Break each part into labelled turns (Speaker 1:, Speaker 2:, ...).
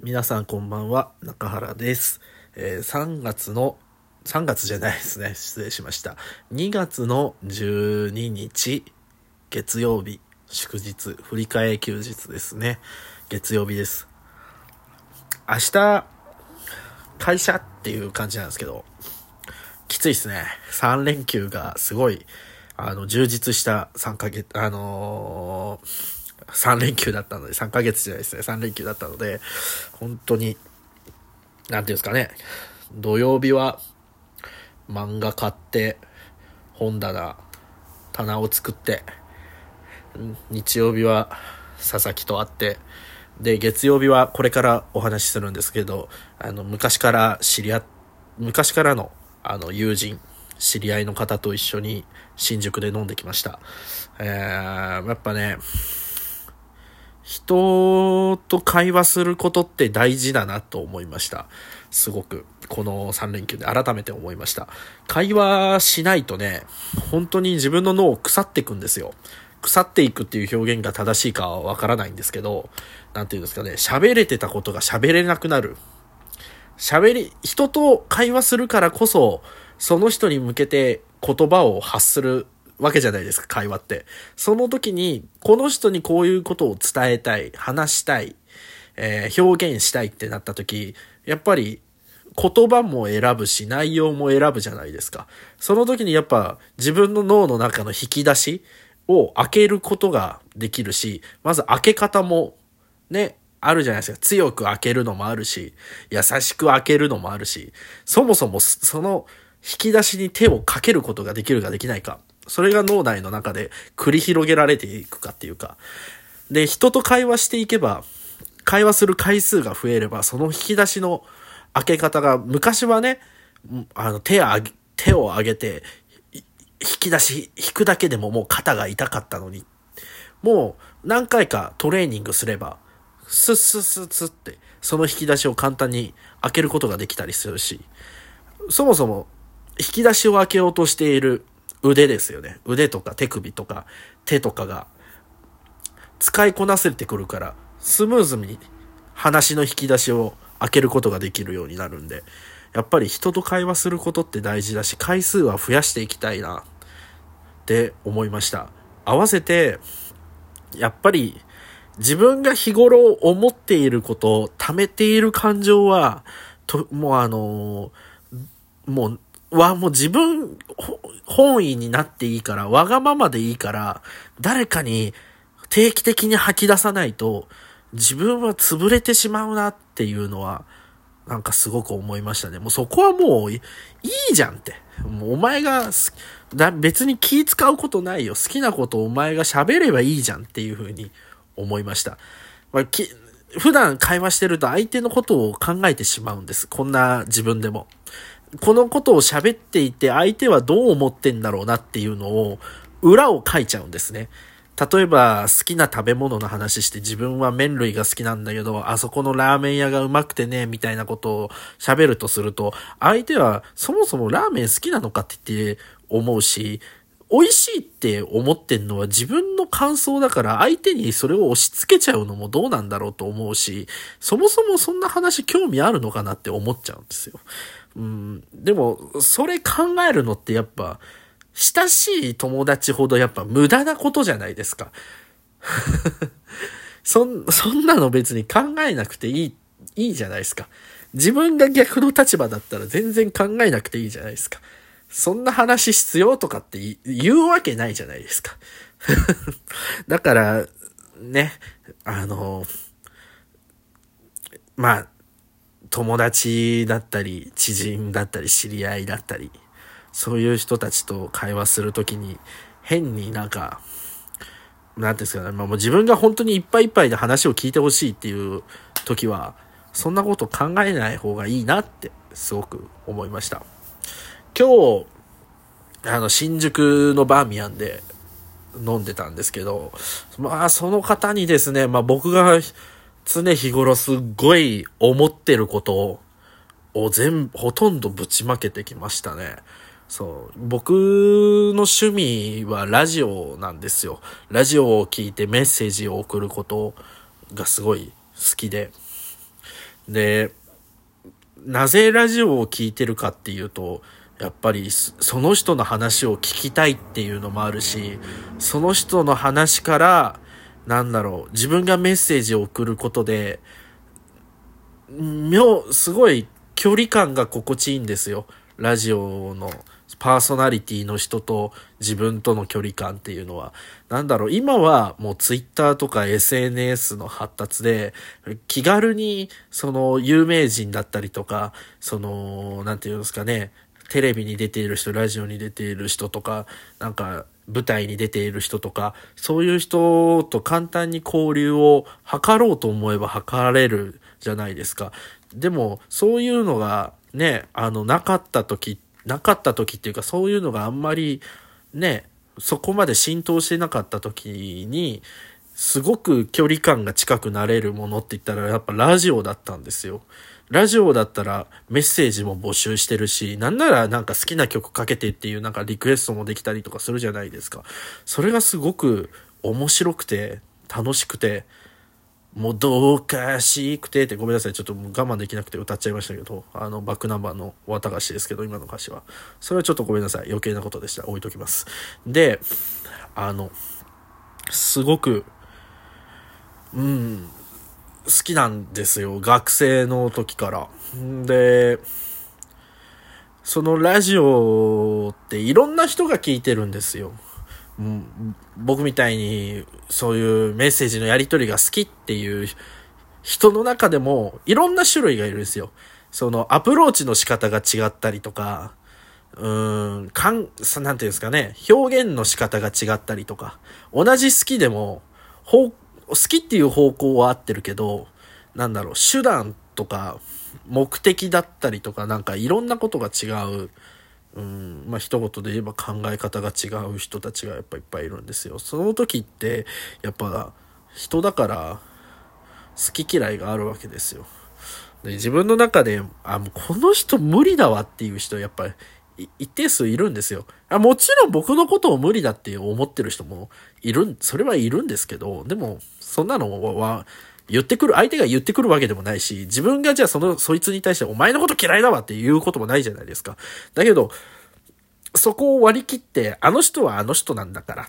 Speaker 1: 皆さんこんばんは、中原です。えー3月の、3月じゃないですね。失礼しました。2月の12日、月曜日、祝日、振り替え休日ですね。月曜日です。明日、会社っていう感じなんですけど、きついですね。3連休がすごい、あの、充実した3ヶ月、あのー3連休だったので、3ヶ月じゃないですね、3連休だったので、本当に、なんていうんですかね、土曜日は漫画買って、本棚、棚を作って、日曜日は佐々木と会って、で、月曜日はこれからお話しするんですけど、あの、昔から知り合、昔からの、あの、友人、知り合いの方と一緒に新宿で飲んできました。えー、やっぱね、人と会話することって大事だなと思いました。すごく、この3連休で改めて思いました。会話しないとね、本当に自分の脳を腐っていくんですよ。腐っていくっていう表現が正しいかはわからないんですけど、なんていうんですかね、喋れてたことが喋れなくなる。喋り、人と会話するからこそ、その人に向けて言葉を発するわけじゃないですか、会話って。その時に、この人にこういうことを伝えたい、話したい、えー表現したいってなった時、やっぱり言葉も選ぶし、内容も選ぶじゃないですか。その時にやっぱ自分の脳の中の引き出しを開けることができるし、まず開け方もね、あるじゃないですか。強く開けるのもあるし、優しく開けるのもあるし、そもそもその引き出しに手をかけることができるかできないか。それが脳内の中で繰り広げられていくかっていうか。で、人と会話していけば、会話する回数が増えれば、その引き出しの開け方が、昔はね、あの、手を上げ、手を上げて、引き出し、引くだけでももう肩が痛かったのに、もう何回かトレーニングすれば、スッスッスッスッって、その引き出しを簡単に開けることができたりするし、そもそも引き出しを開けようとしている腕ですよね。腕とか手首とか手とかが使いこなせてくるから、スムーズに話の引き出しを開けることができるようになるんで、やっぱり人と会話することって大事だし、回数は増やしていきたいなって思いました。合わせて、やっぱり自分が日頃思っていること、溜めている感情は、と、もうあのもう、はもう自分本位になっていいから、わがままでいいから、誰かに定期的に吐き出さないと、自分は潰れてしまうなっていうのは、なんかすごく思いましたね。もうそこはもういいじゃんって。もうお前がだ別に気使うことないよ。好きなことお前が喋ればいいじゃんっていうふうに思いました。まあ、き普段会話してると相手のことを考えてしまうんです。こんな自分でも。このことを喋っていて相手はどう思ってんだろうなっていうのを裏を書いちゃうんですね。例えば好きな食べ物の話して自分は麺類が好きなんだけど、あそこのラーメン屋がうまくてね、みたいなことを喋るとすると、相手はそもそもラーメン好きなのかって言って思うし、美味しいって思ってんのは自分の感想だから相手にそれを押し付けちゃうのもどうなんだろうと思うし、そもそもそんな話興味あるのかなって思っちゃうんですよ。うん、でも、それ考えるのってやっぱ、親しい友達ほどやっぱ無駄なことじゃないですか。そん、そんなの別に考えなくていい、いいじゃないですか。自分が逆の立場だったら全然考えなくていいじゃないですか。そんな話必要とかって言うわけないじゃないですか。だから、ね、あの、まあ、友達だったり、知人だったり、知り合いだったり、そういう人たちと会話するときに、変になんか、なんていうんですかね、まあ、もう自分が本当にいっぱいいっぱいで話を聞いてほしいっていう時は、そんなこと考えない方がいいなって、すごく思いました。今日、あの、新宿のバーミヤンで飲んでたんですけど、まあ、その方にですね、まあ僕が常日頃すっごい思ってることを、全部、ほとんどぶちまけてきましたね。そう。僕の趣味はラジオなんですよ。ラジオを聞いてメッセージを送ることがすごい好きで。で、なぜラジオを聴いてるかっていうと、やっぱりその人の話を聞きたいっていうのもあるし、その人の話から、なんだろう、自分がメッセージを送ることで、妙、すごい距離感が心地いいんですよ。ラジオのパーソナリティの人と自分との距離感っていうのは。なんだろう、今はもうツイッターとか SNS の発達で、気軽にその有名人だったりとか、その、なんていうんですかね、テレビに出ている人、ラジオに出ている人とか、なんか舞台に出ている人とか、そういう人と簡単に交流を図ろうと思えば図られるじゃないですか。でも、そういうのがね、あの、なかった時、なかった時っていうか、そういうのがあんまりね、そこまで浸透してなかった時に、すごく距離感が近くなれるものって言ったらやっぱラジオだったんですよ。ラジオだったらメッセージも募集してるし、なんならなんか好きな曲かけてっていうなんかリクエストもできたりとかするじゃないですか。それがすごく面白くて、楽しくて、もうどうかしくてってごめんなさい。ちょっと我慢できなくて歌っちゃいましたけど、あの、バックナンバーの綿菓子ですけど、今の歌詞は。それはちょっとごめんなさい。余計なことでした。置いときます。で、あの、すごく、うん、好きなんですよ。学生の時から。で、そのラジオっていろんな人が聞いてるんですよ。僕みたいにそういうメッセージのやり取りが好きっていう人の中でもいろんな種類がいるんですよ。そのアプローチの仕方が違ったりとか、うーん、かん、なんていうんですかね、表現の仕方が違ったりとか、同じ好きでも、好きっていう方向は合ってるけど、なんだろう、手段とか、目的だったりとか、なんかいろんなことが違ううん、まあ一言で言えば考え方が違う人たちがやっぱいっぱいいるんですよ。その時って、やっぱ人だから好き嫌いがあるわけですよ。で自分の中で、あ、もうこの人無理だわっていう人やっぱり一定数いるんですよあ。もちろん僕のことを無理だって思ってる人もいる、それはいるんですけど、でもそんなのは言ってくる、相手が言ってくるわけでもないし、自分がじゃあその、そいつに対してお前のこと嫌いだわっていうこともないじゃないですか。だけど、そこを割り切って、あの人はあの人なんだからっ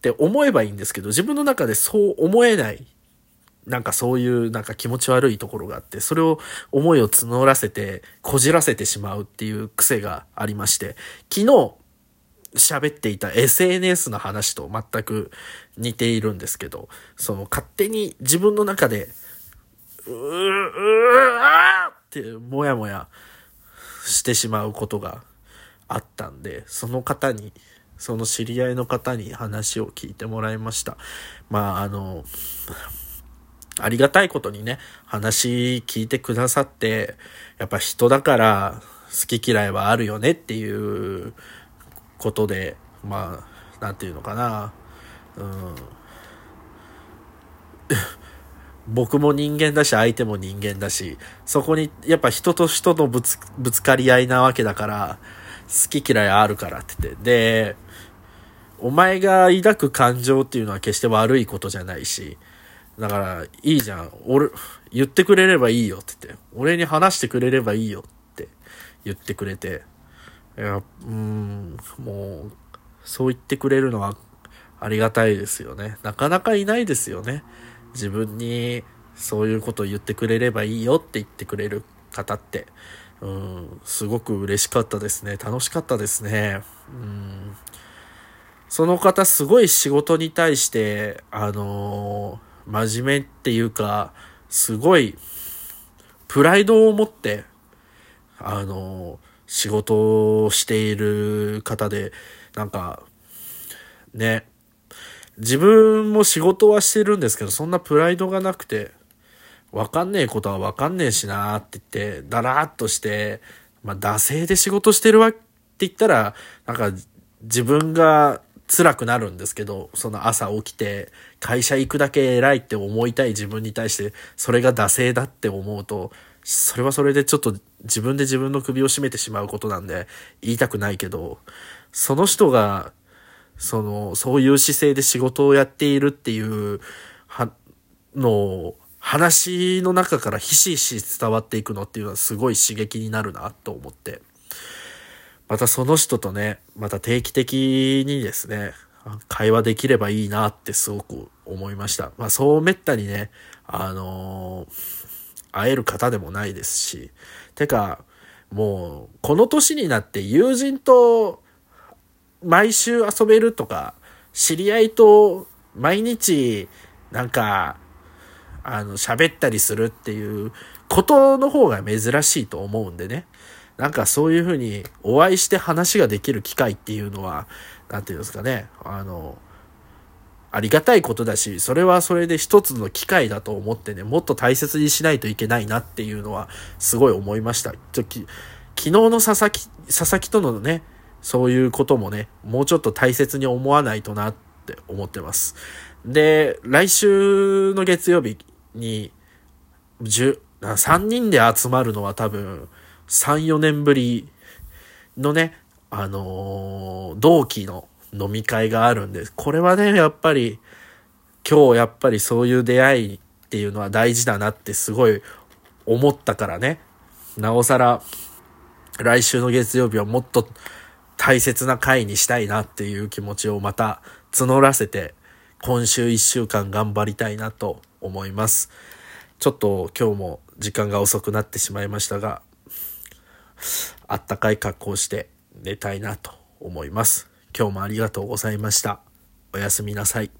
Speaker 1: て思えばいいんですけど、自分の中でそう思えない。なんかそういうなんか気持ち悪いところがあって、それを思いを募らせて、こじらせてしまうっていう癖がありまして、昨日、喋っていた SNS の話と全く似ているんですけど、その勝手に自分の中で、うー、うー、あーってもやもやしてしまうことがあったんで、その方に、その知り合いの方に話を聞いてもらいました。まあ、あの、ありがたいことにね、話聞いてくださって、やっぱ人だから好き嫌いはあるよねっていうことで、まあ、なんていうのかな、うん。僕も人間だし、相手も人間だし、そこに、やっぱ人と人のぶつ、ぶつかり合いなわけだから、好き嫌いあるからって言って。で、お前が抱く感情っていうのは決して悪いことじゃないし、だから、いいじゃん。俺、言ってくれればいいよって言って、俺に話してくれればいいよって言ってくれて、いや、うん、もう、そう言ってくれるのはありがたいですよね。なかなかいないですよね。自分にそういうことを言ってくれればいいよって言ってくれる方って。うん、すごく嬉しかったですね。楽しかったですね。うん、その方すごい仕事に対して、あのー、真面目っていうか、すごい、プライドを持って、あの仕事をしている方で、なんか、ね、自分も仕事はしてるんですけど、そんなプライドがなくて、わかんねえことはわかんねえしなーって言って、だらーっとして、まあ、惰性で仕事してるわって言ったら、なんか、自分が辛くなるんですけど、その朝起きて、会社行くだけ偉いって思いたい自分に対して、それが惰性だって思うと、それはそれでちょっと自分で自分の首を絞めてしまうことなんで言いたくないけど、その人が、その、そういう姿勢で仕事をやっているっていう、は、の話の中からひしひし伝わっていくのっていうのはすごい刺激になるなと思って。またその人とね、また定期的にですね、会話できればいいなってすごく思いました。まあそうめったにね、あのー、会える方でもないですし、てか、もう、この年になって友人と毎週遊べるとか、知り合いと毎日なんか、あの、喋ったりするっていうことの方が珍しいと思うんでね。なんかそういうふうにお会いして話ができる機会っていうのは、なんていうんですかね、あの、ありがたいことだし、それはそれで一つの機会だと思ってね、もっと大切にしないといけないなっていうのは、すごい思いました。ちょき昨日の佐々木、佐々木とのね、そういうこともね、もうちょっと大切に思わないとなって思ってます。で、来週の月曜日に、10、3人で集まるのは多分、3、4年ぶりのね、あのー、同期の飲み会があるんです、これはね、やっぱり、今日やっぱりそういう出会いっていうのは大事だなってすごい思ったからね。なおさら、来週の月曜日はもっと大切な回にしたいなっていう気持ちをまた募らせて、今週一週間頑張りたいなと思います。ちょっと今日も時間が遅くなってしまいましたが、あったかい格好して寝たいなと思います。今日もありがとうございました。おやすみなさい。